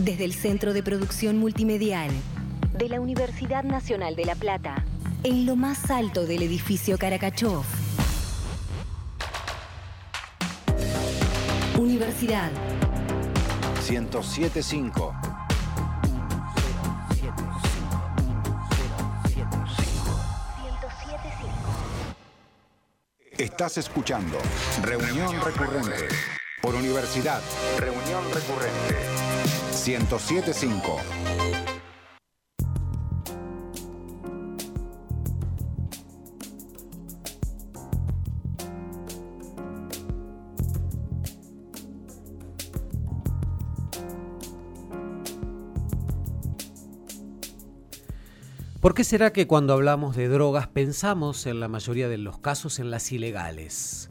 Desde el Centro de Producción Multimedial de la Universidad Nacional de La Plata, en lo más alto del edificio Caracachov. Universidad 1075. Estás escuchando Reunión Recurrente por Universidad. Reunión Recurrente 1075. ¿Por qué será que cuando hablamos de drogas pensamos en la mayoría de los casos en las ilegales?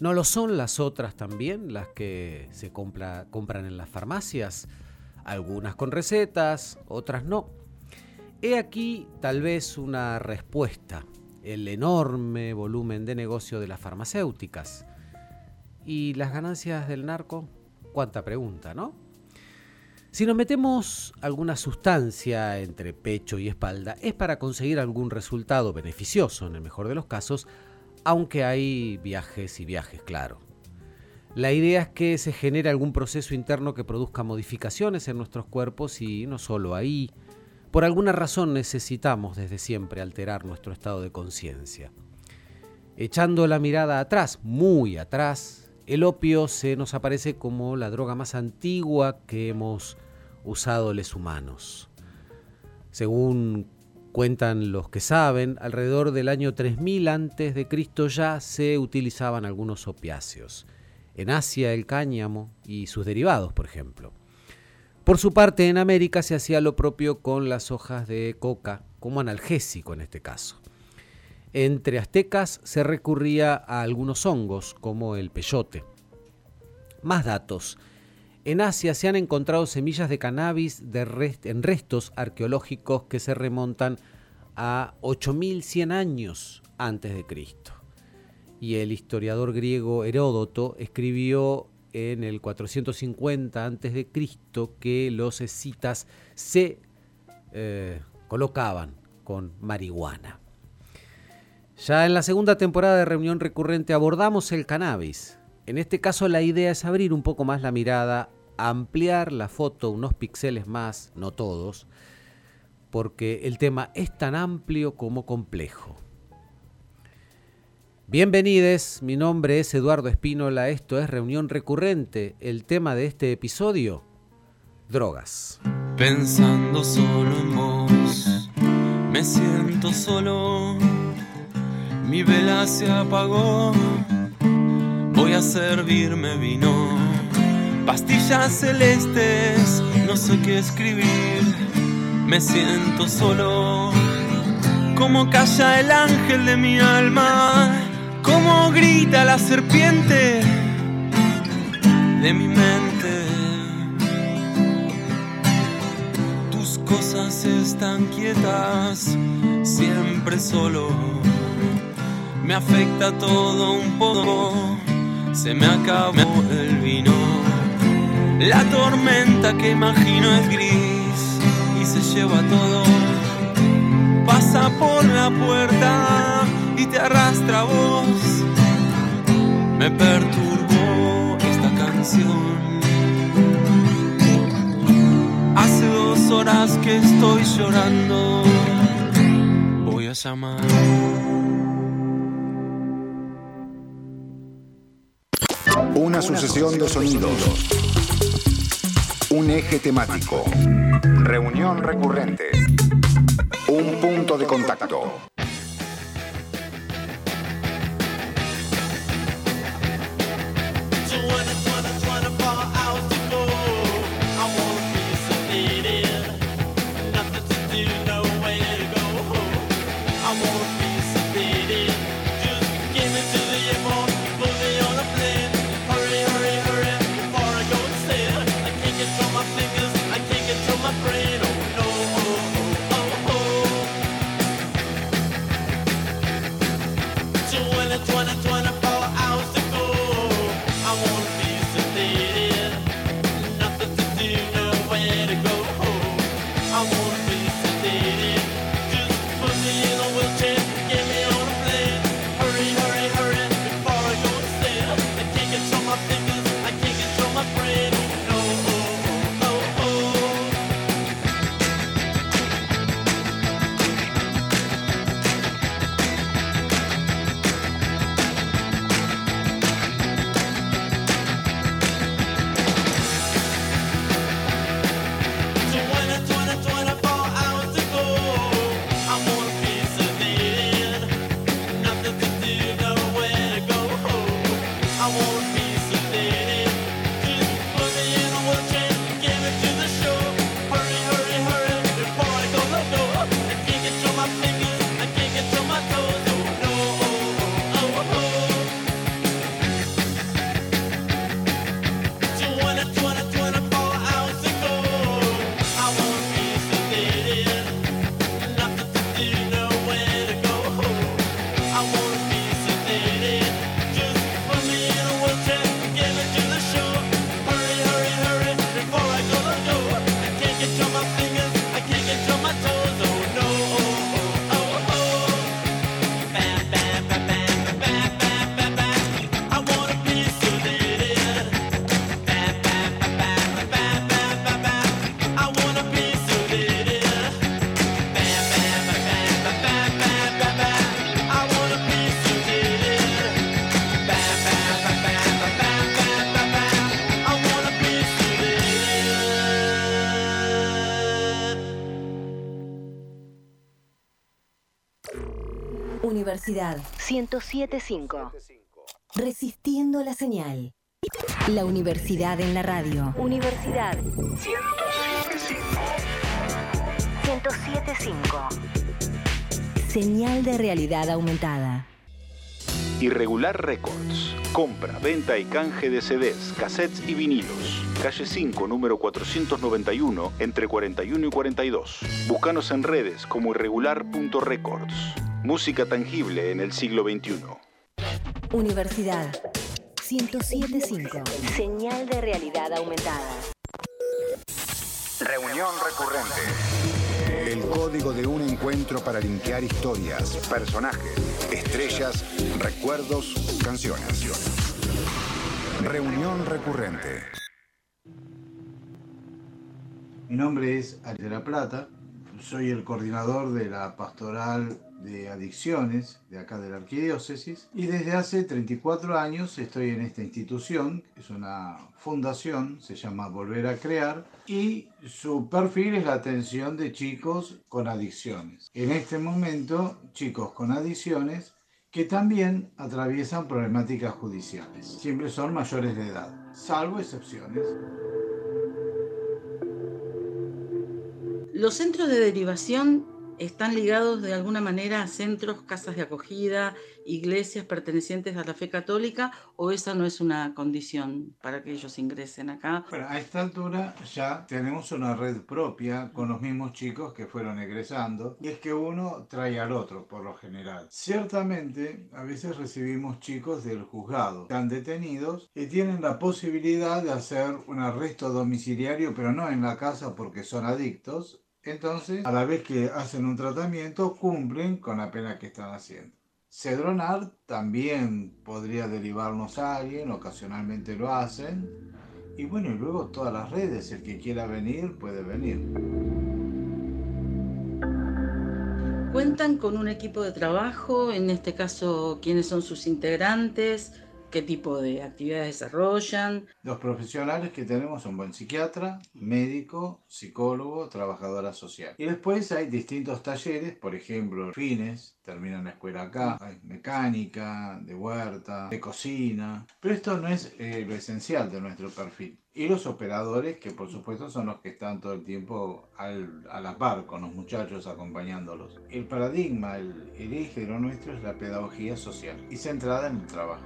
¿No lo son las otras también, las que se compran en las farmacias? Algunas con recetas, otras no. He aquí tal vez una respuesta, el enorme volumen de negocio de las farmacéuticas. ¿Y las ganancias del narco? Cuánta pregunta, ¿no? Si nos metemos alguna sustancia entre pecho y espalda, es para conseguir algún resultado beneficioso, en el mejor de los casos, aunque hay viajes y viajes, claro. La idea es que se genere algún proceso interno que produzca modificaciones en nuestros cuerpos y no solo ahí. Por alguna razón necesitamos desde siempre alterar nuestro estado de conciencia. Echando la mirada atrás, muy atrás, el opio se nos aparece como la droga más antigua que hemos usado los humanos. Según cuentan los que saben, alrededor del año 3000 antes de Cristo ya se utilizaban algunos opiáceos. En Asia el cáñamo y sus derivados, por ejemplo. Por su parte, en América se hacía lo propio con las hojas de coca, como analgésico en este caso. Entre aztecas se recurría a algunos hongos, como el peyote. Más datos. En Asia se han encontrado semillas de cannabis en restos arqueológicos que se remontan a 8100 años antes de Cristo. Y el historiador griego Heródoto escribió en el 450 antes de Cristo que los escitas se eh, colocaban con marihuana. Ya en la segunda temporada de Reunión Recurrente abordamos el cannabis. En este caso la idea es abrir un poco más la mirada, ampliar la foto unos píxeles más, no todos, porque el tema es tan amplio como complejo. Bienvenidos, mi nombre es Eduardo Espínola, esto es Reunión Recurrente, el tema de este episodio, drogas. Pensando solo en vos, me siento solo. Mi vela se apagó, voy a servirme vino, pastillas celestes, no sé qué escribir, me siento solo, como calla el ángel de mi alma, como grita la serpiente de mi mente. Tus cosas están quietas, siempre solo me afecta todo un poco, se me acabó el vino. La tormenta que imagino es gris y se lleva todo. Pasa por la puerta y te arrastra vos. Me perturbó esta canción. Hace dos horas que estoy llorando. Voy a llamar. Una sucesión de sonidos. Un eje temático. Reunión recurrente. Un punto de contacto. Universidad 1075. Resistiendo la señal. La universidad en la radio. Universidad 1075. Señal de realidad aumentada. Irregular Records. Compra, venta y canje de CDs, cassettes y vinilos. Calle 5, número 491, entre 41 y 42. Búscanos en redes como irregular.records. Música tangible en el siglo XXI. Universidad 1075. Señal de realidad aumentada. Reunión recurrente. El código de un encuentro para linkear historias, personajes, estrellas, recuerdos, canciones. Reunión recurrente. Mi nombre es Ariela Plata, soy el coordinador de la pastoral de adicciones de acá de la arquidiócesis y desde hace 34 años estoy en esta institución, es una fundación, se llama Volver a Crear y su perfil es la atención de chicos con adicciones. En este momento, chicos con adicciones que también atraviesan problemáticas judiciales. Siempre son mayores de edad, salvo excepciones. Los centros de derivación están ligados de alguna manera a centros, casas de acogida, iglesias pertenecientes a la fe católica o esa no es una condición para que ellos ingresen acá? Bueno, a esta altura ya tenemos una red propia con los mismos chicos que fueron egresando y es que uno trae al otro por lo general. Ciertamente, a veces recibimos chicos del juzgado, están detenidos y tienen la posibilidad de hacer un arresto domiciliario, pero no en la casa porque son adictos, entonces, a la vez que hacen un tratamiento, cumplen con la pena que están haciendo. Cedronar también podría derivarnos a alguien, ocasionalmente lo hacen. Y bueno, y luego todas las redes, el que quiera venir puede venir. ¿Cuentan con un equipo de trabajo? En este caso, ¿quiénes son sus integrantes? Qué tipo de actividades desarrollan. Los profesionales que tenemos son buen psiquiatra, médico, psicólogo, trabajadora social. Y después hay distintos talleres, por ejemplo, fines, terminan la escuela acá, hay mecánica, de huerta, de cocina, pero esto no es eh, lo esencial de nuestro perfil. Y los operadores, que por supuesto son los que están todo el tiempo al, a la par con los muchachos acompañándolos. El paradigma, el, el eje de lo nuestro es la pedagogía social y centrada en el trabajo.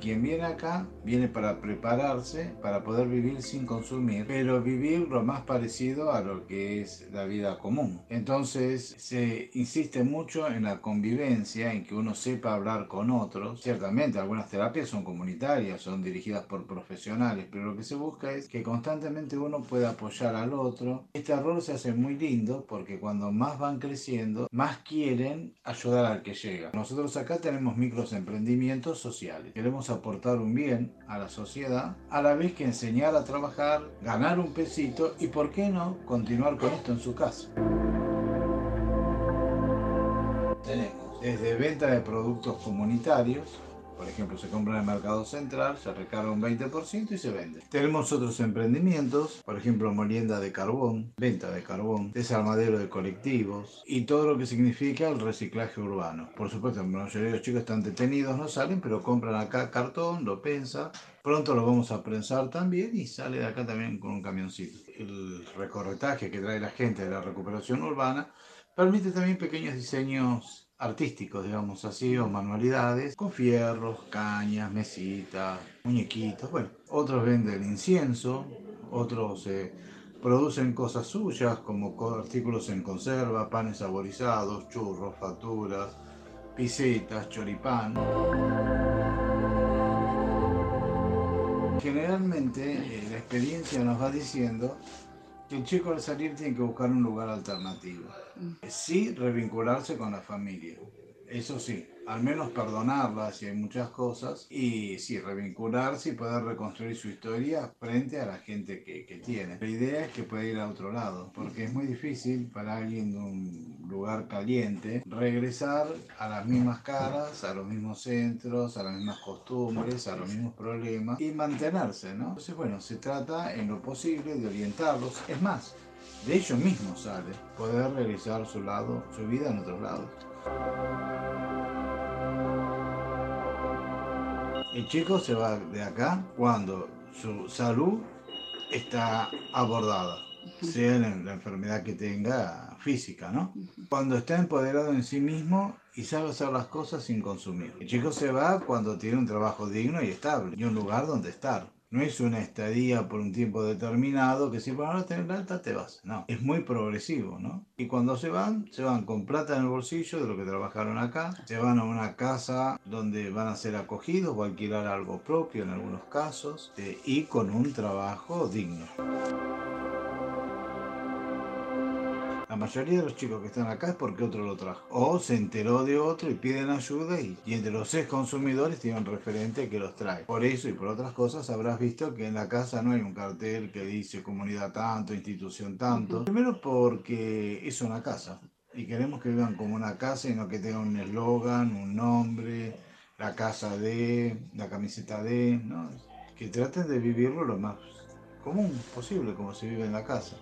Quien viene acá viene para prepararse, para poder vivir sin consumir, pero vivir lo más parecido a lo que es la vida común. Entonces se insiste mucho en la convivencia, en que uno sepa hablar con otros. Ciertamente algunas terapias son comunitarias, son dirigidas por profesionales, pero lo que se busca es que constantemente uno pueda apoyar al otro. Este rol se hace muy lindo porque cuando más van creciendo, más quieren ayudar al que llega. Nosotros acá tenemos micros emprendimientos sociales. Queremos aportar un bien a la sociedad, a la vez que enseñar a trabajar, ganar un pesito y, ¿por qué no?, continuar con esto en su casa. Tenemos desde venta de productos comunitarios, por ejemplo, se compra en el mercado central, se recarga un 20% y se vende. Tenemos otros emprendimientos, por ejemplo, molienda de carbón, venta de carbón, desarmadero de colectivos y todo lo que significa el reciclaje urbano. Por supuesto, la mayoría de los chicos están detenidos, no salen, pero compran acá cartón, lo pensa. Pronto lo vamos a prensar también y sale de acá también con un camioncito. El recorretaje que trae la gente de la recuperación urbana permite también pequeños diseños artísticos, digamos así, o manualidades, con fierros, cañas, mesitas, muñequitos, bueno, otros venden incienso, otros eh, producen cosas suyas como artículos en conserva, panes saborizados, churros, facturas, pisetas, choripán. Generalmente eh, la experiencia nos va diciendo el chico al salir tiene que buscar un lugar alternativo. Mm. Sí, revincularse con la familia. Eso sí, al menos perdonarla si hay muchas cosas y sí, revincularse y poder reconstruir su historia frente a la gente que, que, tiene. La idea es que pueda ir a otro lado, porque es muy difícil para alguien de un lugar caliente regresar a las mismas caras, a los mismos centros, a las mismas costumbres, a los mismos problemas y mantenerse, ¿no? Entonces, bueno, se trata en lo posible de orientarlos. Es más, de ellos mismos sale poder realizar su lado, su vida en otros lados. El chico se va de acá cuando su salud está abordada, sea la enfermedad que tenga física, ¿no? Cuando está empoderado en sí mismo y sabe hacer las cosas sin consumir. El chico se va cuando tiene un trabajo digno y estable y un lugar donde estar. No es una estadía por un tiempo determinado que si van a tener alta te vas. No, es muy progresivo, ¿no? Y cuando se van, se van con plata en el bolsillo de lo que trabajaron acá, se van a una casa donde van a ser acogidos o alquilar algo propio en algunos casos eh, y con un trabajo digno. La mayoría de los chicos que están acá es porque otro lo trajo. O se enteró de otro y piden ayuda y, entre los seis consumidores tiene un referente que los trae. Por eso y por otras cosas habrás visto que en la casa no hay un cartel que dice comunidad tanto, institución tanto. Primero porque es una casa y queremos que vivan como una casa y no que tengan un eslogan, un nombre, la casa de, la camiseta de, ¿no? que traten de vivirlo lo más común posible como se vive en la casa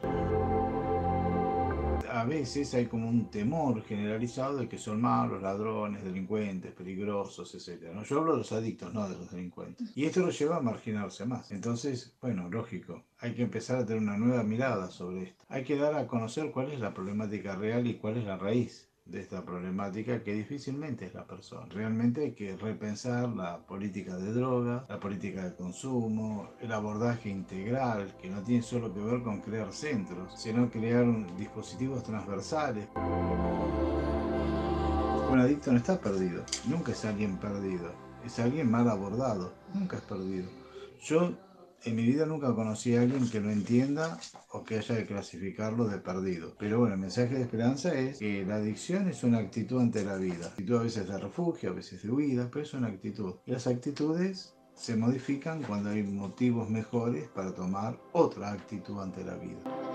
a veces hay como un temor generalizado de que son malos, ladrones, delincuentes, peligrosos, etc. ¿no? Yo hablo de los adictos, no de los delincuentes. Y esto los lleva a marginarse más. Entonces, bueno, lógico, hay que empezar a tener una nueva mirada sobre esto. Hay que dar a conocer cuál es la problemática real y cuál es la raíz de esta problemática que difícilmente es la persona. Realmente hay que repensar la política de droga, la política de consumo, el abordaje integral, que no tiene solo que ver con crear centros, sino crear dispositivos transversales. Un adicto no está perdido, nunca es alguien perdido, es alguien mal abordado, nunca es perdido. Yo en mi vida nunca conocí a alguien que lo entienda o que haya de clasificarlo de perdido. Pero bueno, el mensaje de esperanza es que la adicción es una actitud ante la vida. Actitud a veces de refugio, a veces de huida, pero es una actitud. Y las actitudes se modifican cuando hay motivos mejores para tomar otra actitud ante la vida.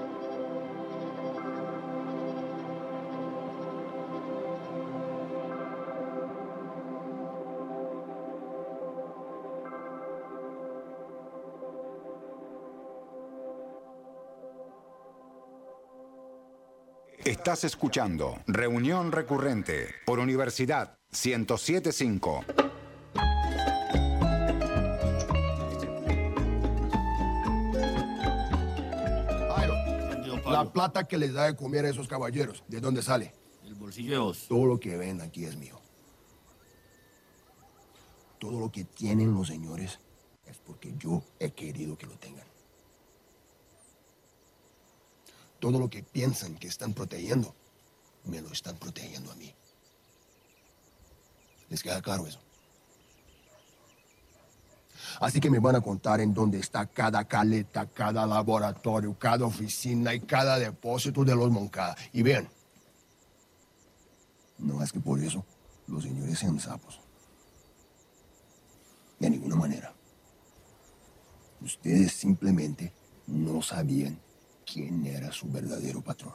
Estás escuchando Reunión Recurrente por Universidad 1075. La plata que les da de comer a esos caballeros, ¿de dónde sale? El bolsillo Todo lo que ven aquí es mío. Todo lo que tienen los señores es porque yo he querido que lo tengan. Todo lo que piensan que están protegiendo, me lo están protegiendo a mí. ¿Les queda claro eso? Así que me van a contar en dónde está cada caleta, cada laboratorio, cada oficina y cada depósito de los Moncada. Y vean, no es que por eso los señores sean sapos. De ninguna manera. Ustedes simplemente no sabían quién era su verdadero patrón.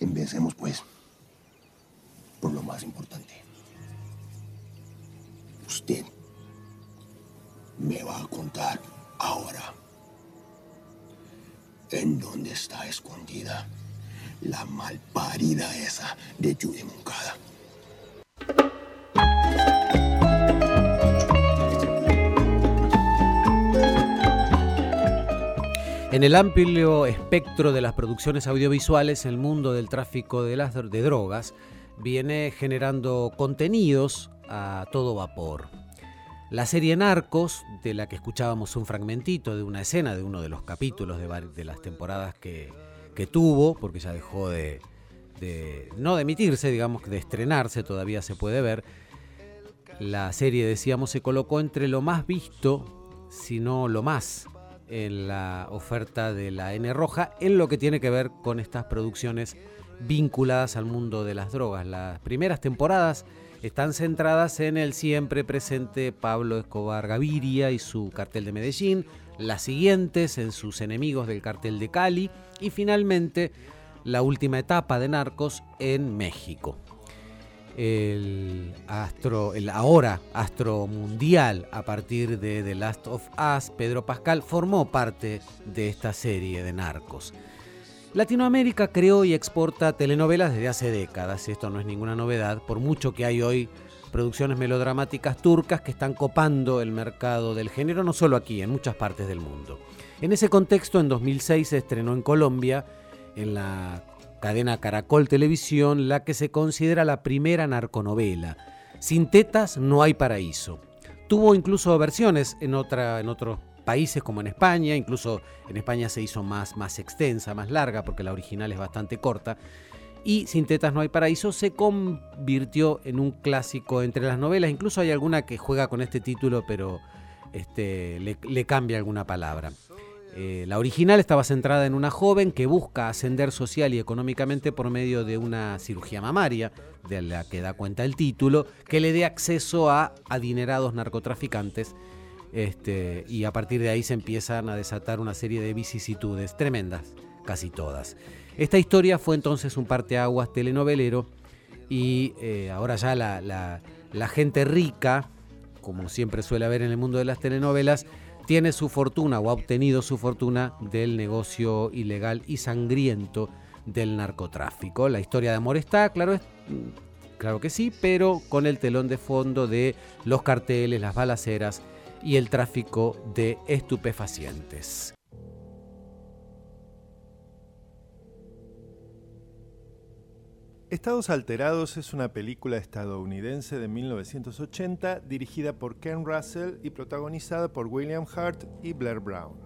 Empecemos, pues, por lo más importante. Usted me va a contar ahora en dónde está escondida la malparida esa de Judy Moncada. En el amplio espectro de las producciones audiovisuales, el mundo del tráfico de, las, de drogas viene generando contenidos a todo vapor. La serie Narcos, de la que escuchábamos un fragmentito de una escena de uno de los capítulos de, las temporadas que, tuvo, porque ya dejó de, de, no de emitirse, digamos, de estrenarse, todavía se puede ver. La serie, decíamos, se colocó entre lo más visto, si no lo más en la oferta de la N Roja en lo que tiene que ver con estas producciones vinculadas al mundo de las drogas. Las primeras temporadas están centradas en el siempre presente Pablo Escobar Gaviria y su cartel de Medellín, las siguientes en sus enemigos del cartel de Cali y finalmente la última etapa de Narcos en México. El astro, el ahora astro mundial a partir de The Last of Us, Pedro Pascal, formó parte de esta serie de narcos. Latinoamérica creó y exporta telenovelas desde hace décadas, y esto no es ninguna novedad, por mucho que hay hoy producciones melodramáticas turcas que están copando el mercado del género, no solo aquí, en muchas partes del mundo. En ese contexto, en 2006 se estrenó en Colombia, en la cadena Caracol Televisión, la que se considera la primera narconovela. Sin tetas no hay paraíso. Tuvo incluso versiones en, otra, en otros países como en España, incluso en España se hizo más, más extensa, más larga, porque la original es bastante corta. Y Sin tetas no hay paraíso se convirtió en un clásico entre las novelas. Incluso hay alguna que juega con este título, pero este, le cambia alguna palabra. Eh, la original estaba centrada en una joven que busca ascender social y económicamente por medio de una cirugía mamaria, de la que da cuenta el título, que le dé acceso a adinerados narcotraficantes. Este, y a partir de ahí se empiezan a desatar una serie de vicisitudes tremendas, casi todas. Esta historia fue entonces un parteaguas telenovelero y eh, ahora ya la gente rica, como siempre suele haber en el mundo de las telenovelas, tiene su fortuna o ha obtenido su fortuna del negocio ilegal y sangriento del narcotráfico. La historia de amor está, claro, es, claro que sí, pero con el telón de fondo de los carteles, las balaceras y el tráfico de estupefacientes. Estados Alterados es una película estadounidense de 1980 dirigida por Ken Russell y protagonizada por William Hart y Blair Brown.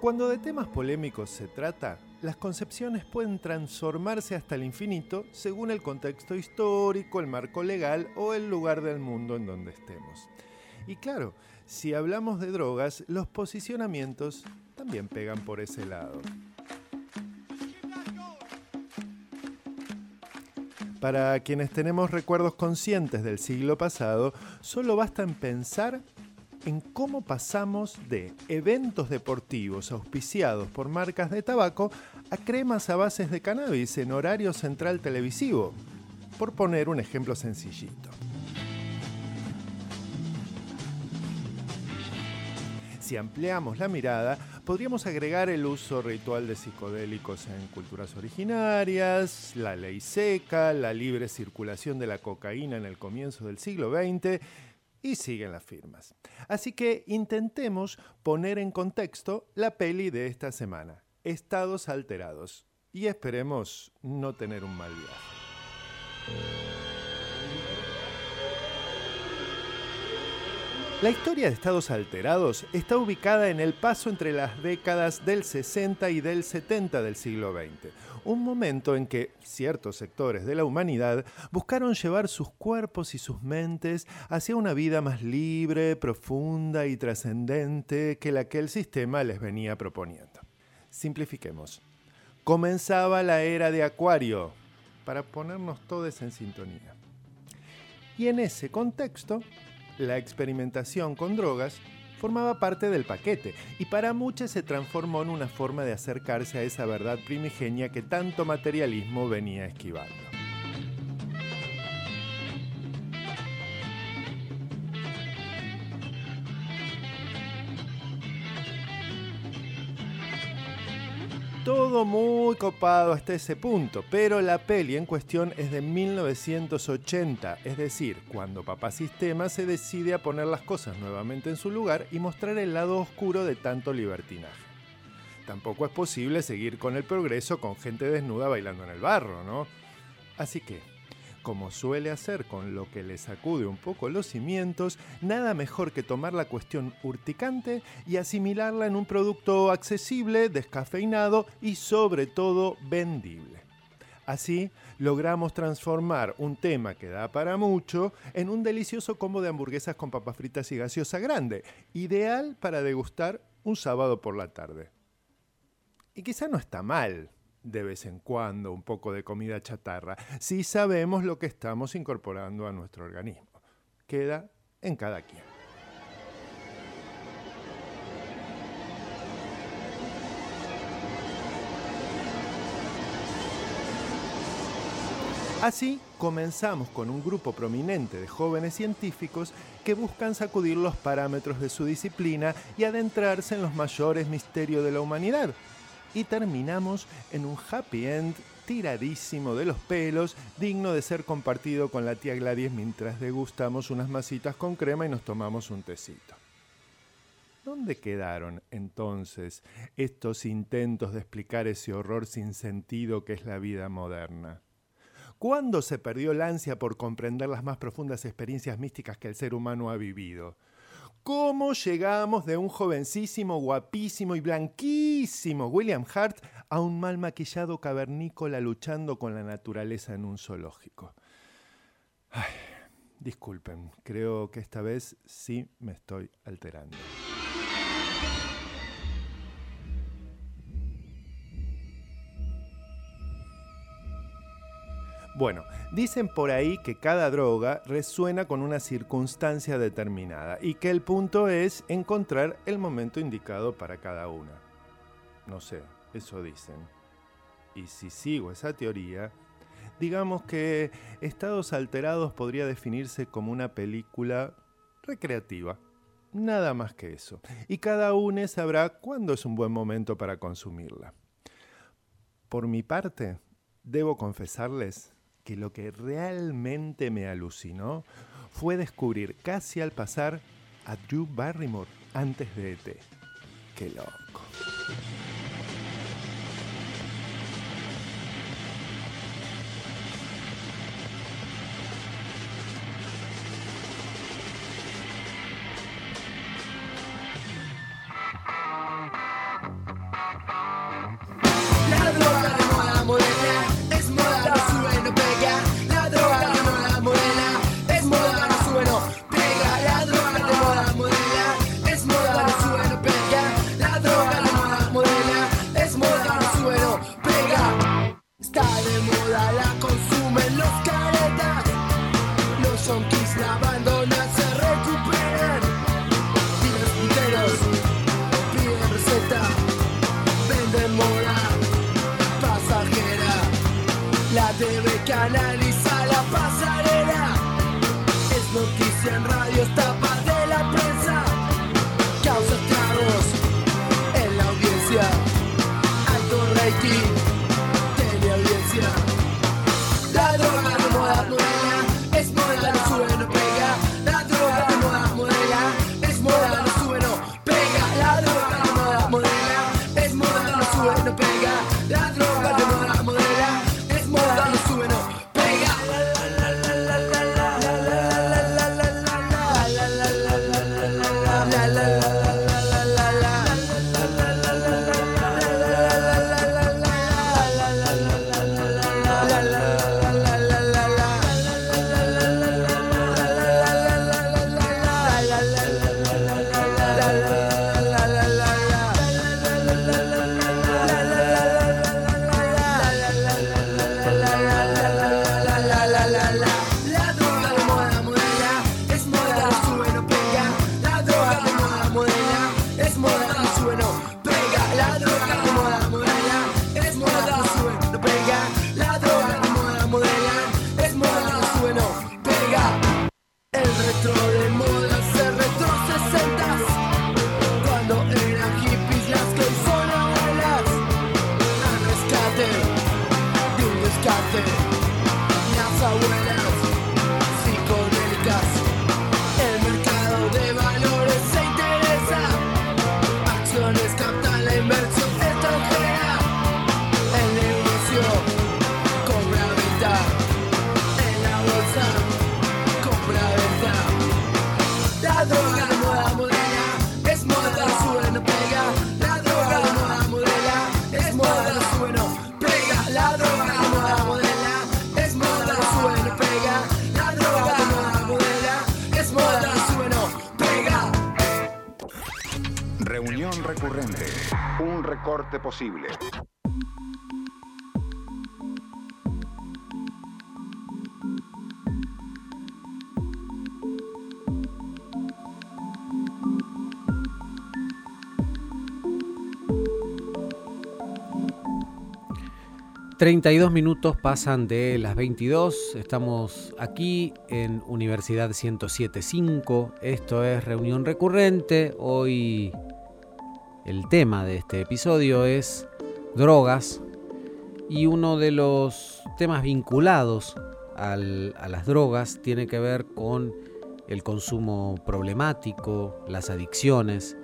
Cuando de temas polémicos se trata, las concepciones pueden transformarse hasta el infinito según el contexto histórico, el marco legal o el lugar del mundo en donde estemos. Y claro, si hablamos de drogas, los posicionamientos también pegan por ese lado. Para quienes tenemos recuerdos conscientes del siglo pasado, solo basta en pensar en cómo pasamos de eventos deportivos auspiciados por marcas de tabaco a cremas a bases de cannabis en horario central televisivo, por poner un ejemplo sencillito. Si ampliamos la mirada, podríamos agregar el uso ritual de psicodélicos en culturas originarias, la ley seca, la libre circulación de la cocaína en el comienzo del siglo XX y siguen las firmas. Así que intentemos poner en contexto la peli de esta semana, Estados Alterados, y esperemos no tener un mal viaje. La historia de estados alterados está ubicada en el paso entre las décadas del 60 y del 70 del siglo XX, un momento en que ciertos sectores de la humanidad buscaron llevar sus cuerpos y sus mentes hacia una vida más libre, profunda y trascendente que la que el sistema les venía proponiendo. Simplifiquemos. Comenzaba la era de Acuario, para ponernos todos en sintonía. Y en ese contexto, la experimentación con drogas formaba parte del paquete y para muchos se transformó en una forma de acercarse a esa verdad primigenia que tanto materialismo venía esquivando. Todo muy copado hasta ese punto, pero la peli en cuestión es de 1980, es decir, cuando Papá Sistema se decide a poner las cosas nuevamente en su lugar y mostrar el lado oscuro de tanto libertinaje. Tampoco es posible seguir con el progreso con gente desnuda bailando en el barro, ¿no? Así que, como suele hacer con lo que le sacude un poco los cimientos, nada mejor que tomar la cuestión urticante y asimilarla en un producto accesible, descafeinado y sobre todo vendible. Así logramos transformar un tema que da para mucho en un delicioso combo de hamburguesas con papas fritas y gaseosa grande, ideal para degustar un sábado por la tarde. Y quizá no está mal, de vez en cuando un poco de comida chatarra, si sabemos lo que estamos incorporando a nuestro organismo. Queda en cada quien. Así comenzamos con un grupo prominente de jóvenes científicos que buscan sacudir los parámetros de su disciplina y adentrarse en los mayores misterios de la humanidad, y terminamos en un happy end tiradísimo de los pelos, digno de ser compartido con la tía Gladys mientras degustamos unas masitas con crema y nos tomamos un tecito. ¿Dónde quedaron entonces estos intentos de explicar ese horror sin sentido que es la vida moderna? ¿Cuándo se perdió la ansia por comprender las más profundas experiencias místicas que el ser humano ha vivido? ¿Cómo llegamos de un jovencísimo, guapísimo y blanquísimo William Hart a un mal maquillado cavernícola luchando con la naturaleza en un zoológico? disculpen, creo que esta vez sí me estoy alterando. Bueno, dicen por ahí que cada droga resuena con una circunstancia determinada y que el punto es encontrar el momento indicado para cada una. No sé, eso dicen. Y si sigo esa teoría, digamos que Estados Alterados podría definirse como una película recreativa. Nada más que eso. Y cada uno sabrá cuándo es un buen momento para consumirla. Por mi parte, debo confesarles que lo que realmente me alucinó fue descubrir casi al pasar a Drew Barrymore antes de ET. Qué loco. Posible. 32 minutos pasan de las 22. Estamos aquí en Universidad 1075. Esto es reunión recurrente. Hoy el tema de este episodio es drogas y uno de los temas vinculados a las drogas tiene que ver con el consumo problemático, las adicciones.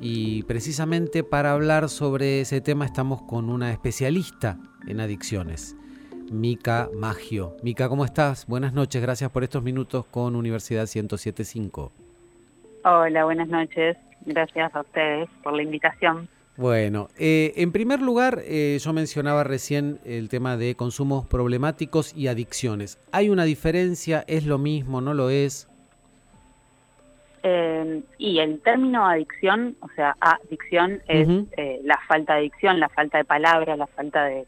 Y precisamente para hablar sobre ese tema estamos con una especialista en adicciones, Mica Magio. Mica, ¿cómo estás? Buenas noches, gracias por estos minutos con Universidad 1075. Hola, buenas noches. Gracias a ustedes por la invitación. Bueno, eh, en primer lugar, eh, yo mencionaba recién el tema de consumos problemáticos y adicciones. ¿Hay una diferencia? ¿Es lo mismo? ¿No lo es? Eh, y el término adicción, o sea, adicción es la falta de adicción, la falta de palabras, la falta de,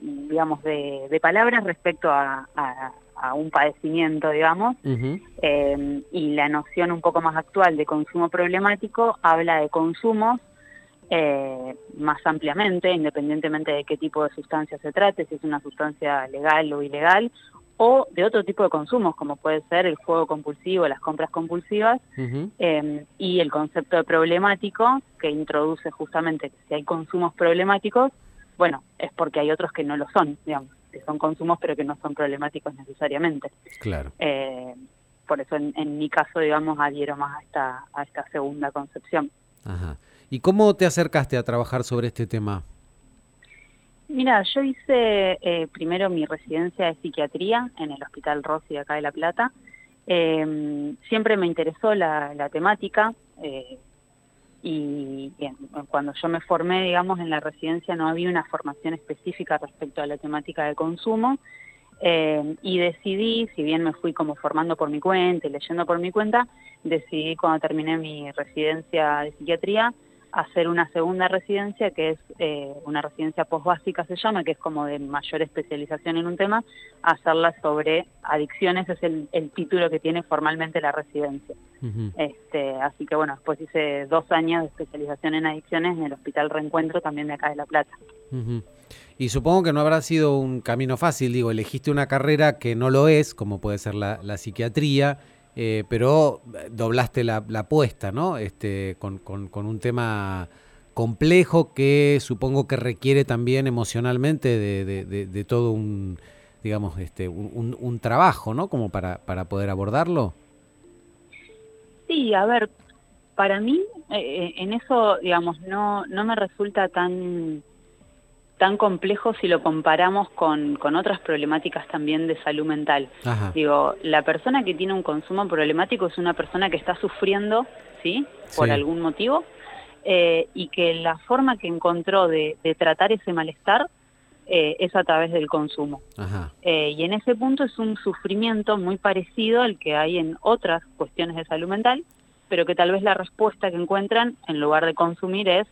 digamos, de, palabras respecto a, un padecimiento, digamos, eh, y la noción un poco más actual de consumo problemático habla de consumos eh, más ampliamente, independientemente de qué tipo de sustancia se trate, si es una sustancia legal o ilegal, o de otro tipo de consumos, como puede ser el juego compulsivo, las compras compulsivas, eh, y el concepto de problemático, que introduce justamente que si hay consumos problemáticos, bueno, es porque hay otros que no lo son, digamos, que son consumos pero que no son problemáticos necesariamente. Claro. Eh, por eso en, mi caso, digamos, adhiero más a esta, a esta segunda concepción. Ajá. ¿Y cómo te acercaste a trabajar sobre este tema? Mira, yo hice eh, primero mi residencia de psiquiatría en el Hospital Rossi de acá de La Plata. Eh, siempre me interesó la, la temática. Eh, y bien, cuando yo me formé, digamos, en la residencia no había una formación específica respecto a la temática de consumo eh, y decidí, si bien me fui como formando por mi cuenta y leyendo por mi cuenta, decidí cuando terminé mi residencia de psiquiatría hacer una segunda residencia, que es eh, una residencia postbásica se llama, que es como de mayor especialización en un tema, hacerla sobre adicciones, es el, título que tiene formalmente la residencia. este, así que bueno, después hice dos años de especialización en adicciones en el Hospital Reencuentro también de acá de La Plata. Y supongo que no habrá sido un camino fácil, digo, elegiste una carrera que no lo es, como puede ser la, la psiquiatría, eh, pero doblaste la, apuesta, ¿no? Este, con, con, un tema complejo que supongo que requiere también emocionalmente de, de, todo un, digamos, este, un, un, trabajo, ¿no? Como para, para poder abordarlo. Sí, a ver, para mí eh, eh, en eso, digamos, no, no me resulta tan tan complejo si lo comparamos con, con otras problemáticas también de salud mental. Digo, la persona que tiene un consumo problemático es una persona que está sufriendo, ¿sí? Por algún motivo, eh, y que la forma que encontró de, tratar ese malestar eh, es a través del consumo. Eh, y en ese punto es un sufrimiento muy parecido al que hay en otras cuestiones de salud mental, pero que tal vez la respuesta que encuentran en lugar de consumir es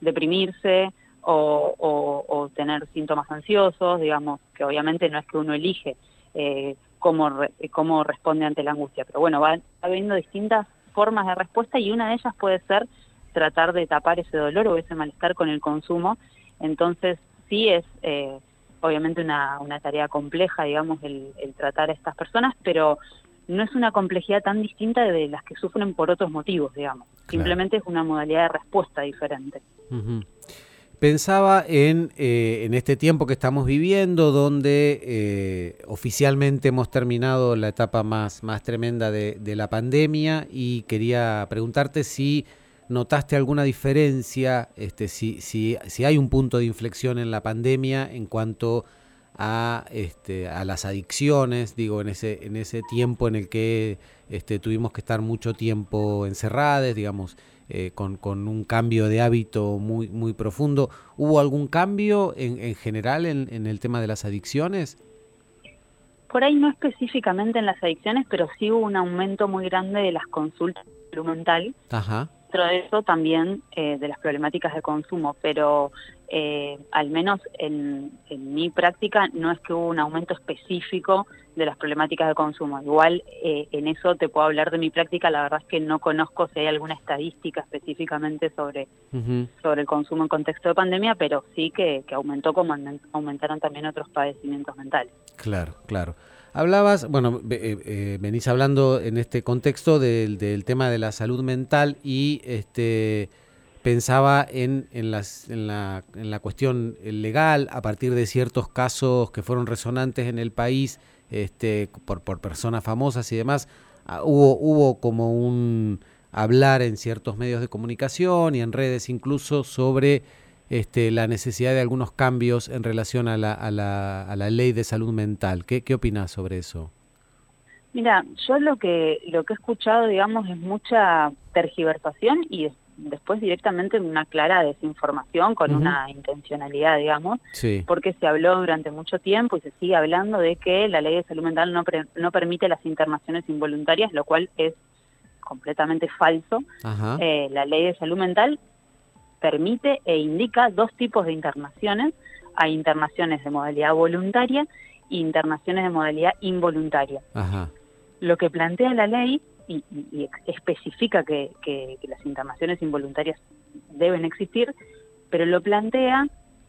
deprimirse, o, tener síntomas ansiosos, digamos, que obviamente no es que uno elige eh, cómo, cómo responde ante la angustia, pero bueno, va, habiendo distintas formas de respuesta y una de ellas puede ser tratar de tapar ese dolor o ese malestar con el consumo, entonces sí es eh, obviamente una, una, tarea compleja, digamos, el, tratar a estas personas, pero no es una complejidad tan distinta de las que sufren por otros motivos, digamos. Simplemente es una modalidad de respuesta diferente. Pensaba en, eh, en, este tiempo que estamos viviendo, donde eh, oficialmente hemos terminado la etapa más, más tremenda de, la pandemia y quería preguntarte si notaste alguna diferencia, este, si, si, si hay un punto de inflexión en la pandemia en cuanto a, este, a las adicciones, digo, en ese, en ese tiempo en el que este, tuvimos que estar mucho tiempo encerrados, digamos, eh, con, con, un cambio de hábito muy, muy profundo. ¿Hubo algún cambio en, en general en, en, el tema de las adicciones? Por ahí no específicamente en las adicciones, pero sí hubo un aumento muy grande de las consultas de salud mental. Ajá. Dentro de eso también eh, de las problemáticas de consumo, pero eh, al menos en, mi práctica no es que hubo un aumento específico de las problemáticas de consumo. Igual eh, en eso te puedo hablar de mi práctica, la verdad es que no conozco si hay alguna estadística específicamente sobre, sobre el consumo en contexto de pandemia, pero sí que, que aumentó como aumentaron también otros padecimientos mentales. Claro, claro. Hablabas, bueno, eh, venís hablando en este contexto del, del tema de la salud mental y este pensaba en, en, las, en, la, en, la, cuestión legal a partir de ciertos casos que fueron resonantes en el país este, por, por personas famosas y demás. Ah, hubo, hubo como un hablar en ciertos medios de comunicación y en redes incluso sobre este, la necesidad de algunos cambios en relación a la, a la, a la ley de salud mental. ¿Qué, qué opinas sobre eso? Mira, yo lo que lo que he escuchado, digamos, es mucha tergiversación y después directamente una clara desinformación con una intencionalidad, digamos, porque se habló durante mucho tiempo y se sigue hablando de que la ley de salud mental no, no permite las internaciones involuntarias, lo cual es completamente falso. Eh, la ley de salud mental permite e indica dos tipos de internaciones. Hay internaciones de modalidad voluntaria e internaciones de modalidad involuntaria. Lo que plantea la ley y, especifica que, las internaciones involuntarias deben existir, pero lo plantea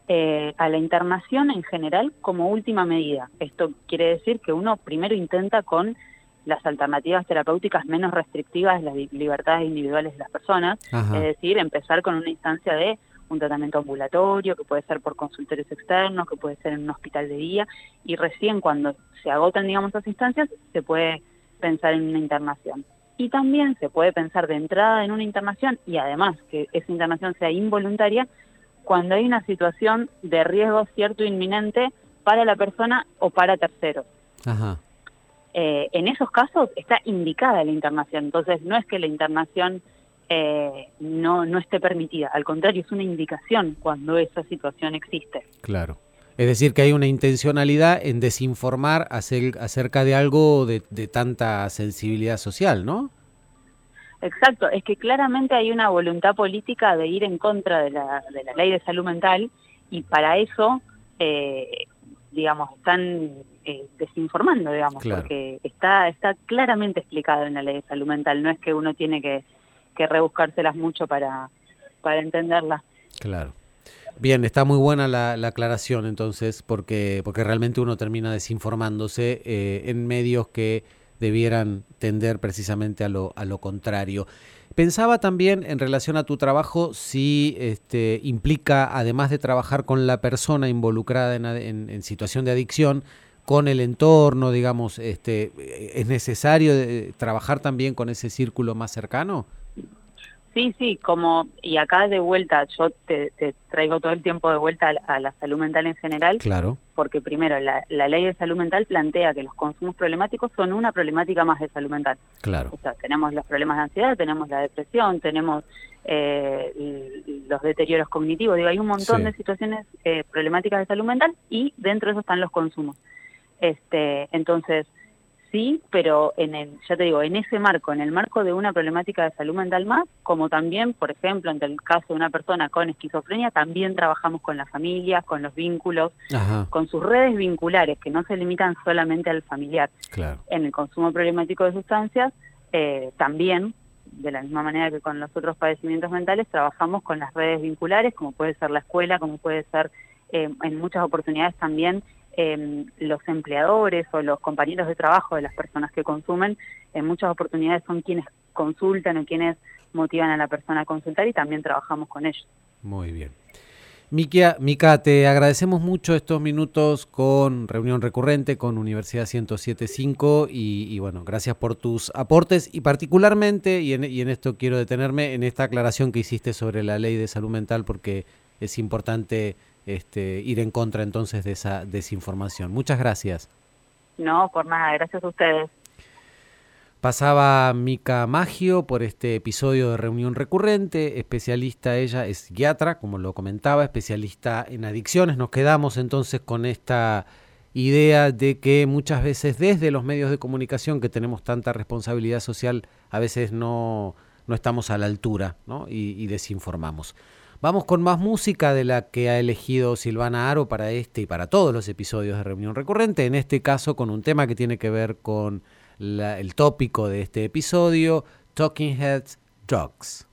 eh, a la internación en general como última medida. Esto quiere decir que uno primero intenta con las alternativas terapéuticas menos restrictivas de las libertades individuales de las personas, es decir, empezar con una instancia de un tratamiento ambulatorio, que puede ser por consultorios externos, que puede ser en un hospital de día, y recién cuando se agotan, digamos, esas instancias, se puede pensar en una internación. Y también se puede pensar de entrada en una internación y además que esa internación sea involuntaria cuando hay una situación de riesgo cierto inminente para la persona o para terceros. Eh, en esos casos está indicada la internación, entonces no es que la internación eh, no, no esté permitida, al contrario, es una indicación cuando esa situación existe. Claro. Es decir, que hay una intencionalidad en desinformar acerca de algo de, tanta sensibilidad social, ¿no? Exacto, es que claramente hay una voluntad política de ir en contra de la, ley de salud mental y para eso, eh, digamos, están eh, desinformando, digamos, porque está, está claramente explicado en la ley de salud mental, no es que uno tiene que, que rebuscárselas mucho para, para entenderla. Claro. Bien, está muy buena la, aclaración entonces, porque, porque realmente uno termina desinformándose eh, en medios que debieran tender precisamente a lo, a lo contrario. Pensaba también en relación a tu trabajo si este, implica, además de trabajar con la persona involucrada en, en, situación de adicción, con el entorno, digamos, este, ¿es necesario eh, trabajar también con ese círculo más cercano? Sí, sí, como, y acá de vuelta, yo te, traigo todo el tiempo de vuelta a, la salud mental en general. Claro. Porque primero, la, ley de salud mental plantea que los consumos problemáticos son una problemática más de salud mental. Claro. O sea, tenemos los problemas de ansiedad, tenemos la depresión, tenemos eh, los deterioros cognitivos, digo, hay un montón de situaciones eh, problemáticas de salud mental y dentro de eso están los consumos. Este, entonces, sí, pero en el, ya te digo, en ese marco, en el marco de una problemática de salud mental más, como también, por ejemplo, en el caso de una persona con esquizofrenia, también trabajamos con la familia, con los vínculos, con sus redes vinculares, que no se limitan solamente al familiar. En el consumo problemático de sustancias, eh, también, de la misma manera que con los otros padecimientos mentales, trabajamos con las redes vinculares, como puede ser la escuela, como puede ser eh, en muchas oportunidades también eh, los empleadores o los compañeros de trabajo de las personas que consumen, en muchas oportunidades son quienes consultan o quienes motivan a la persona a consultar y también trabajamos con ellos. Muy bien. Mikia, Mica, te agradecemos mucho estos minutos con Reunión Recurrente, con Universidad 1075 y, y bueno, gracias por tus aportes y particularmente, y en, y en esto quiero detenerme, en esta aclaración que hiciste sobre la ley de salud mental porque es importante este, ir en contra entonces de esa desinformación. Muchas gracias. No, por nada, gracias a ustedes. Pasaba Mica Magio por este episodio de Reunión Recurrente, especialista, ella es psiquiatra, como lo comentaba, especialista en adicciones. Nos quedamos entonces con esta idea de que muchas veces desde los medios de comunicación que tenemos tanta responsabilidad social, a veces no, no estamos a la altura ¿no? y desinformamos. Vamos con más música de la que ha elegido Silvana Aro para este y para todos los episodios de Reunión Recurrente, en este caso con un tema que tiene que ver con la, el tópico de este episodio, Talking Heads Drugs.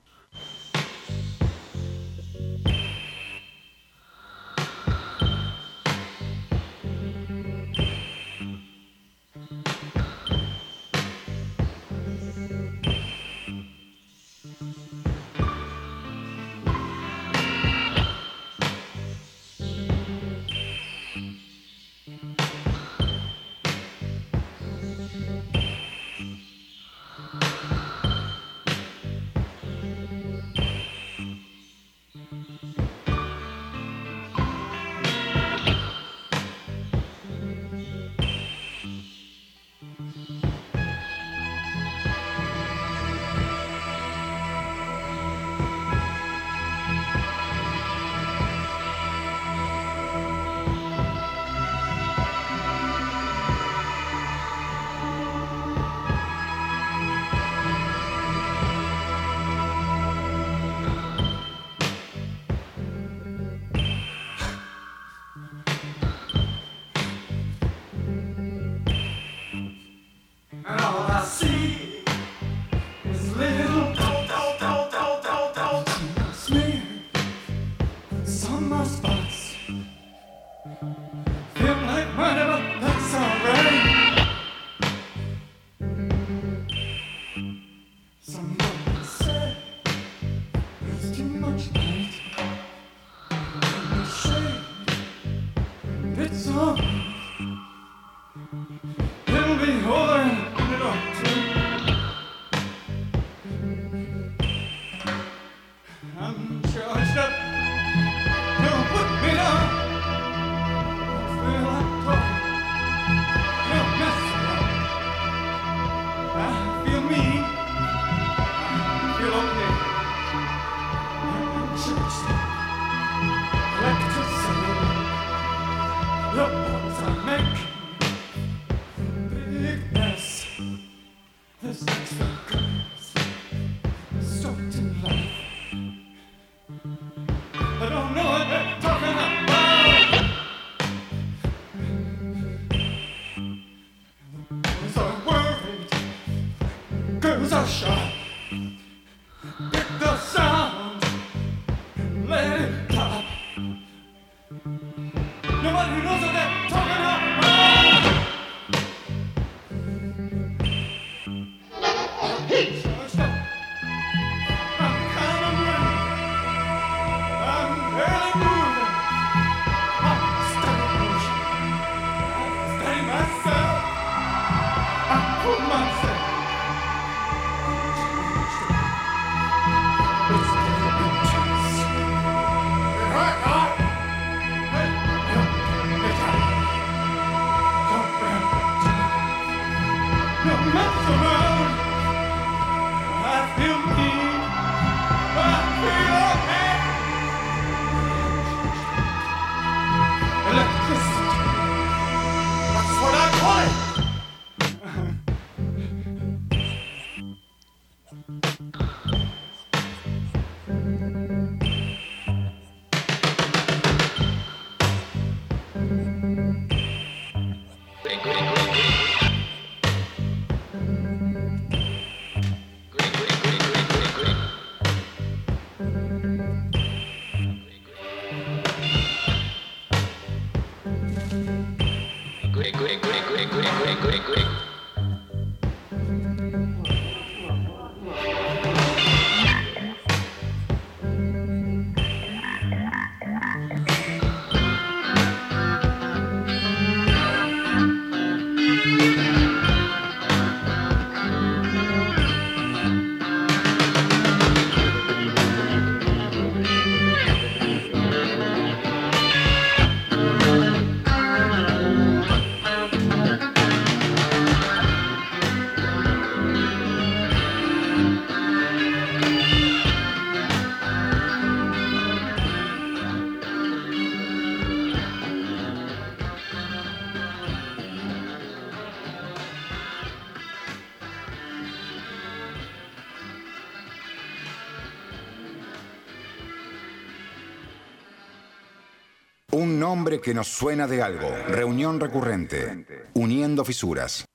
Nombre que nos suena de algo. Reunión recurrente. Uniendo fisuras.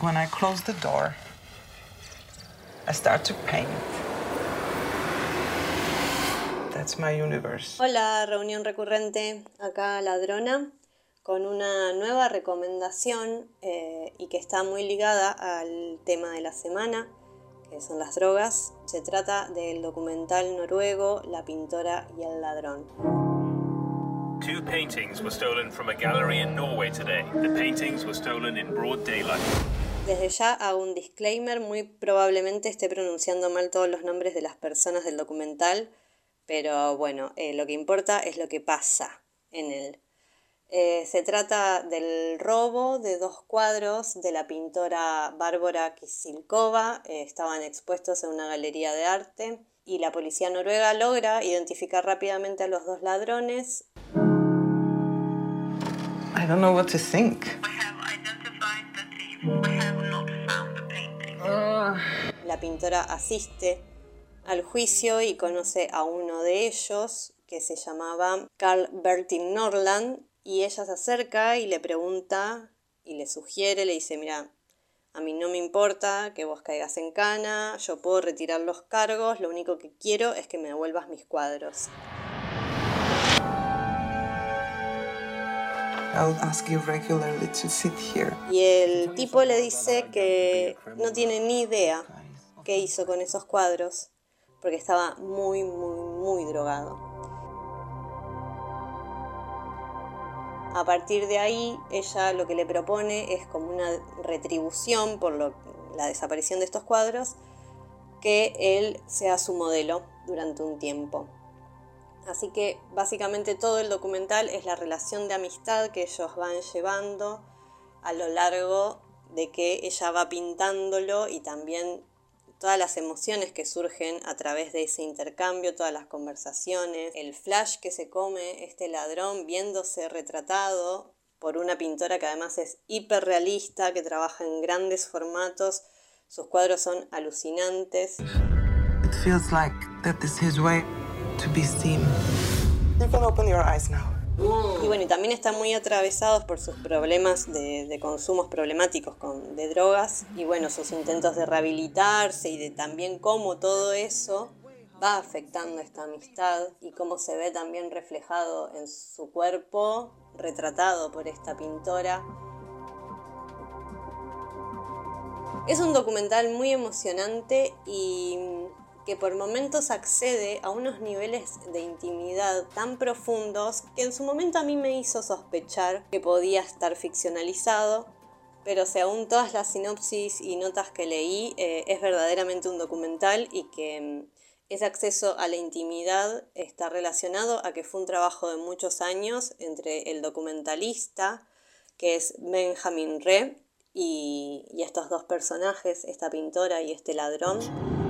When I close the door, I start to paint. That's my universe. Hola, reunión recurrente, acá Ladrona, con una nueva recomendación eh, y que está muy ligada al tema de la semana, que son las drogas. Se trata del documental noruego La pintora y el ladrón. Two paintings were stolen from a gallery in Norway today. The paintings were stolen in broad daylight. Desde ya hago un disclaimer, muy probablemente esté pronunciando mal todos los nombres de las personas del documental, pero bueno, eh, lo que importa es lo que pasa en él. Eh, se trata del robo de dos cuadros de la pintora Bárbara Kisilkova, eh, estaban expuestos en una galería de arte y la policía noruega logra identificar rápidamente a los dos ladrones. I don't know what to think. La pintora asiste al juicio y conoce a uno de ellos que se llamaba Carl Bertil Norland y ella se acerca y le pregunta y le sugiere, le dice, mira, a mí no me importa que vos caigas en cana, yo puedo retirar los cargos, lo único que quiero es que me devuelvas mis cuadros. Y el tipo le dice que no tiene ni idea qué hizo con esos cuadros, porque estaba muy, muy, muy drogado. A partir de ahí, ella lo que le propone es como una retribución por la desaparición de estos cuadros, que él sea su modelo durante un tiempo. Así que básicamente todo el documental es la relación de amistad que ellos van llevando a lo largo de que ella va pintándolo y también todas las emociones que surgen a través de ese intercambio, todas las conversaciones, el flash que se come este ladrón viéndose retratado por una pintora que además es hiperrealista, que trabaja en grandes formatos, sus cuadros son alucinantes. It feels like that is his way Y bueno, y también están muy atravesados por sus problemas de, consumos problemáticos de drogas y bueno, sus intentos de rehabilitarse y de también cómo todo eso va afectando esta amistad y cómo se ve también reflejado en su cuerpo, retratado por esta pintora. Es un documental muy emocionante y que por momentos accede a unos niveles de intimidad tan profundos que en su momento a mí me hizo sospechar que podía estar ficcionalizado, pero según todas las sinopsis y notas que leí, eh, es verdaderamente un documental y que mm, ese acceso a la intimidad está relacionado a que fue un trabajo de muchos años entre el documentalista, que es Benjamin Re, y, y estos dos personajes, esta pintora y este ladrón.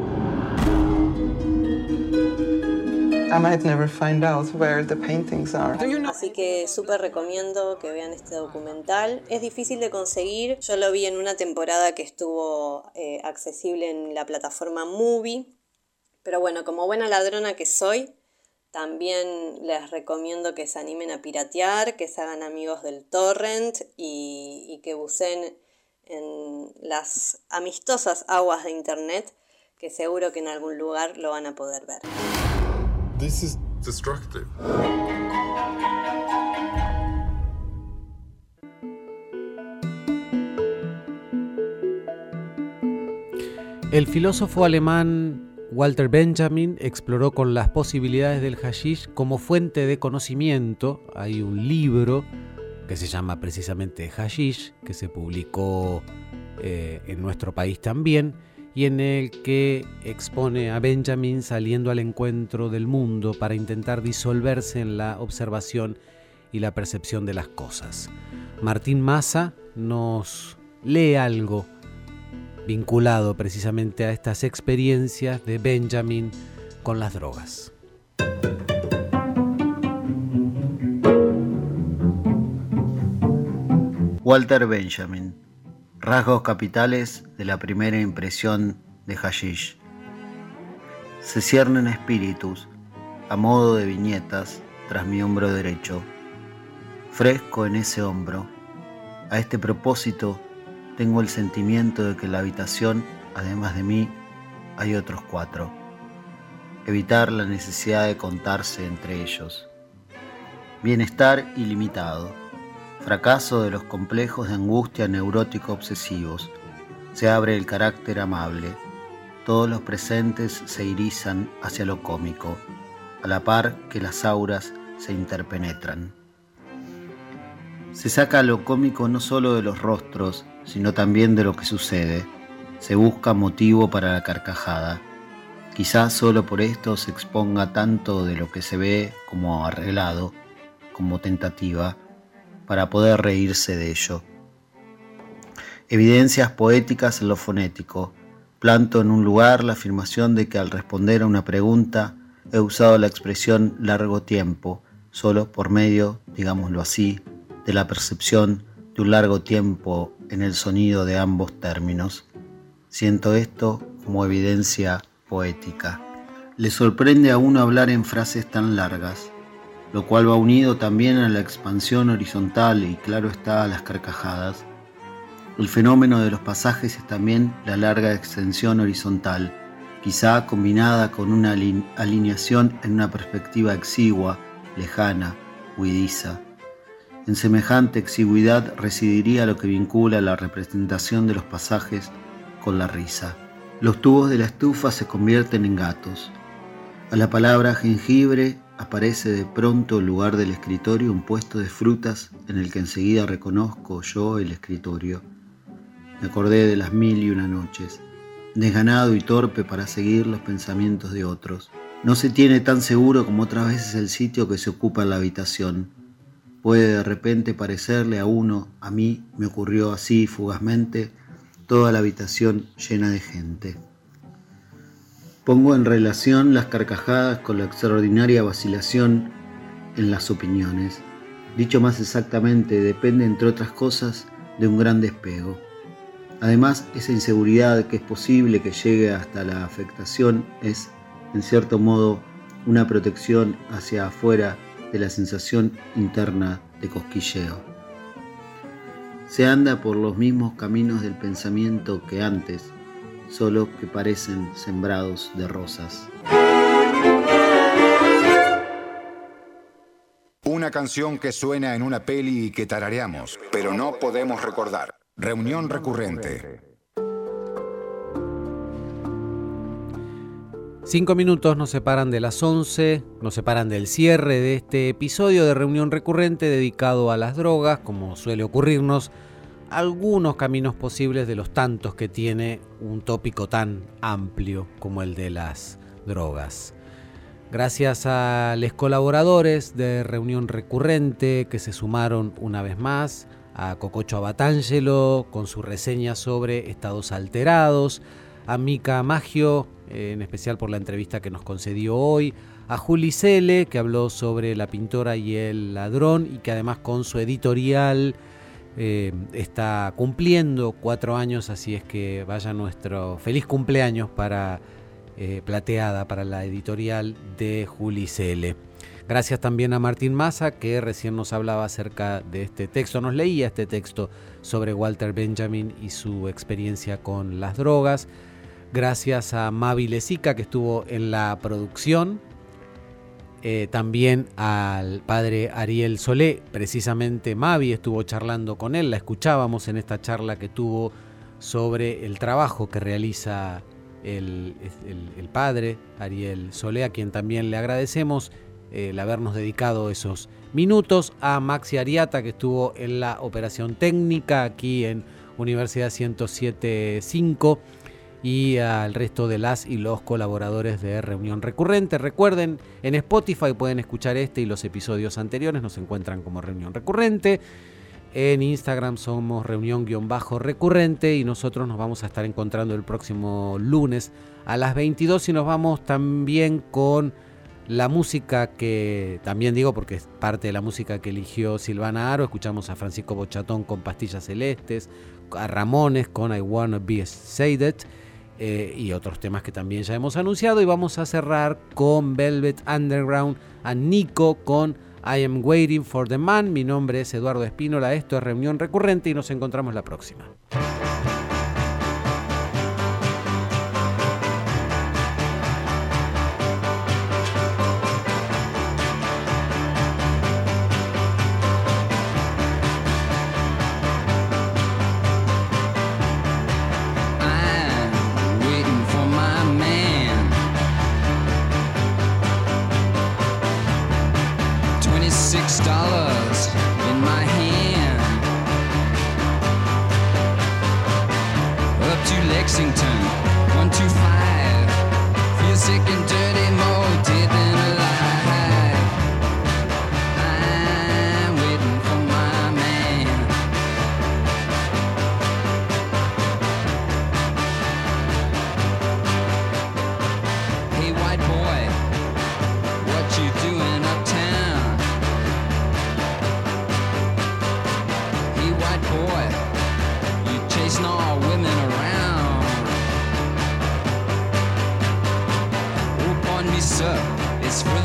I might never find out where the paintings are. Así que súper recomiendo que vean este documental. Es difícil de conseguir. Yo lo vi en una temporada que estuvo eh, accesible en la plataforma Movie. Pero bueno, como buena ladrona que soy, también les recomiendo que se animen a piratear, que se hagan amigos del torrent y, y que buceen en las amistosas aguas de internet, que seguro que en algún lugar lo van a poder ver. This is destructive. El filósofo alemán Walter Benjamin exploró con las posibilidades del hashish como fuente de conocimiento. Hay un libro que se llama precisamente Hashish, que se publicó eh, en nuestro país también, y en el que expone a Benjamin saliendo al encuentro del mundo para intentar disolverse en la observación y la percepción de las cosas. Martín Massa nos lee algo vinculado precisamente a estas experiencias de Benjamin con las drogas. Walter Benjamin. Rasgos capitales de la primera impresión de Hashish. Se ciernen espíritus, a modo de viñetas, tras mi hombro derecho, fresco en ese hombro. A este propósito, tengo el sentimiento de que en la habitación, además de mí, hay otros cuatro. Evitar la necesidad de contarse entre ellos. Bienestar ilimitado. Fracaso de los complejos de angustia neurótico obsesivos. Se abre el carácter amable. Todos los presentes se irizan hacia lo cómico, a la par que las auras se interpenetran. Se saca lo cómico no solo de los rostros, sino también de lo que sucede. Se busca motivo para la carcajada. Quizás solo por esto se exponga tanto de lo que se ve como arreglado, como tentativa, para poder reírse de ello. Evidencias poéticas en lo fonético. Planto en un lugar la afirmación de que al responder a una pregunta he usado la expresión largo tiempo, solo por medio, digámoslo así, de la percepción de un largo tiempo en el sonido de ambos términos. Siento esto como evidencia poética. Le sorprende a uno hablar en frases tan largas, lo cual va unido también a la expansión horizontal y claro está a las carcajadas. El fenómeno de los pasajes es también la larga extensión horizontal, quizá combinada con una alineación en una perspectiva exigua, lejana, huidiza. En semejante exigüidad residiría lo que vincula la representación de los pasajes con la risa. Los tubos de la estufa se convierten en gatos. A la palabra jengibre aparece de pronto en lugar del escritorio un puesto de frutas en el que enseguida reconozco yo el escritorio. Me acordé de las mil y una noches, desganado y torpe para seguir los pensamientos de otros. No se tiene tan seguro como otras veces el sitio que se ocupa en la habitación Puede de repente parecerle a uno, a mí me ocurrió así fugazmente, toda la habitación llena de gente. Pongo en relación las carcajadas con la extraordinaria vacilación en las opiniones. Dicho más exactamente, depende, entre otras cosas, de un gran despego. Además, esa inseguridad que es posible que llegue hasta la afectación es, en cierto modo, una protección hacia afuera de la sensación interna de cosquilleo. Se anda por los mismos caminos del pensamiento que antes, solo que parecen sembrados de rosas. Una canción que suena en una peli y que tarareamos, pero no podemos recordar. Reunión recurrente. Cinco minutos nos separan de las 11, nos separan del cierre de este episodio de reunión recurrente dedicado a las drogas, como suele ocurrirnos, algunos caminos posibles de los tantos que tiene un tópico tan amplio como el de las drogas. Gracias a los colaboradores de reunión recurrente que se sumaron una vez más, a Cococho Abatangelo con su reseña sobre estados alterados, a Mica Magio en especial por la entrevista que nos concedió hoy, a Juli Cele, que habló sobre la pintora y el ladrón y que además con su editorial eh, está cumpliendo cuatro años, así es que vaya nuestro feliz cumpleaños para eh, Plateada, para la editorial de Juli Cele. Gracias también a Martín Massa, que recién nos hablaba acerca de este texto, nos leía este texto sobre Walter Benjamin y su experiencia con las drogas gracias a Mavi Lezica que estuvo en la producción, eh, también al padre Ariel Solé, precisamente Mavi estuvo charlando con él, la escuchábamos en esta charla que tuvo sobre el trabajo que realiza el, padre Ariel Solé, a quien también le agradecemos el habernos dedicado esos minutos, a Maxi Ariata que estuvo en la operación técnica aquí en Universidad 1075 y al resto de las y los colaboradores de Reunión Recurrente. Recuerden, en Spotify pueden escuchar este y los episodios anteriores, nos encuentran como Reunión Recurrente. En Instagram somos reunión-recurrente y nosotros nos vamos a estar encontrando el próximo lunes a las 22 y nos vamos también con la música que también digo porque es parte de la música que eligió Silvana Aro. Escuchamos a Francisco Bochatón con Pastillas Celestes, a Ramones con I Wanna Be Say eh, y otros temas que también ya hemos anunciado. Y vamos a cerrar con Velvet Underground, a Nico con I Am Waiting for the Man. Mi nombre es Eduardo Espínola, esto es Reunión Recurrente y nos encontramos la próxima. this.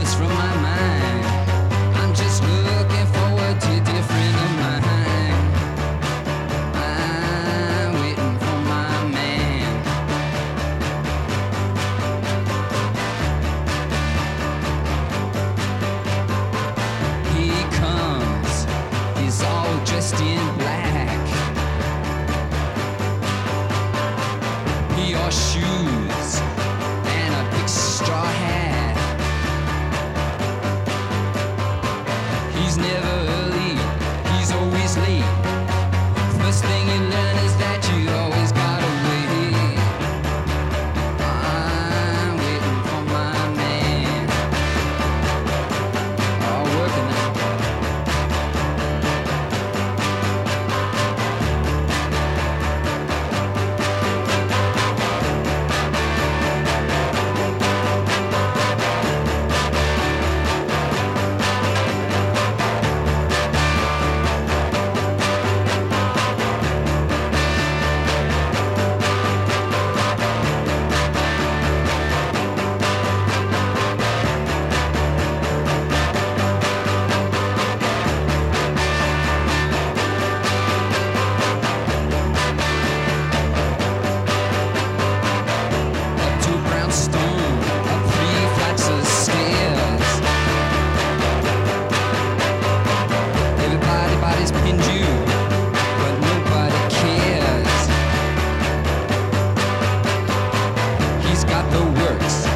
words.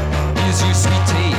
Use you sweet tea.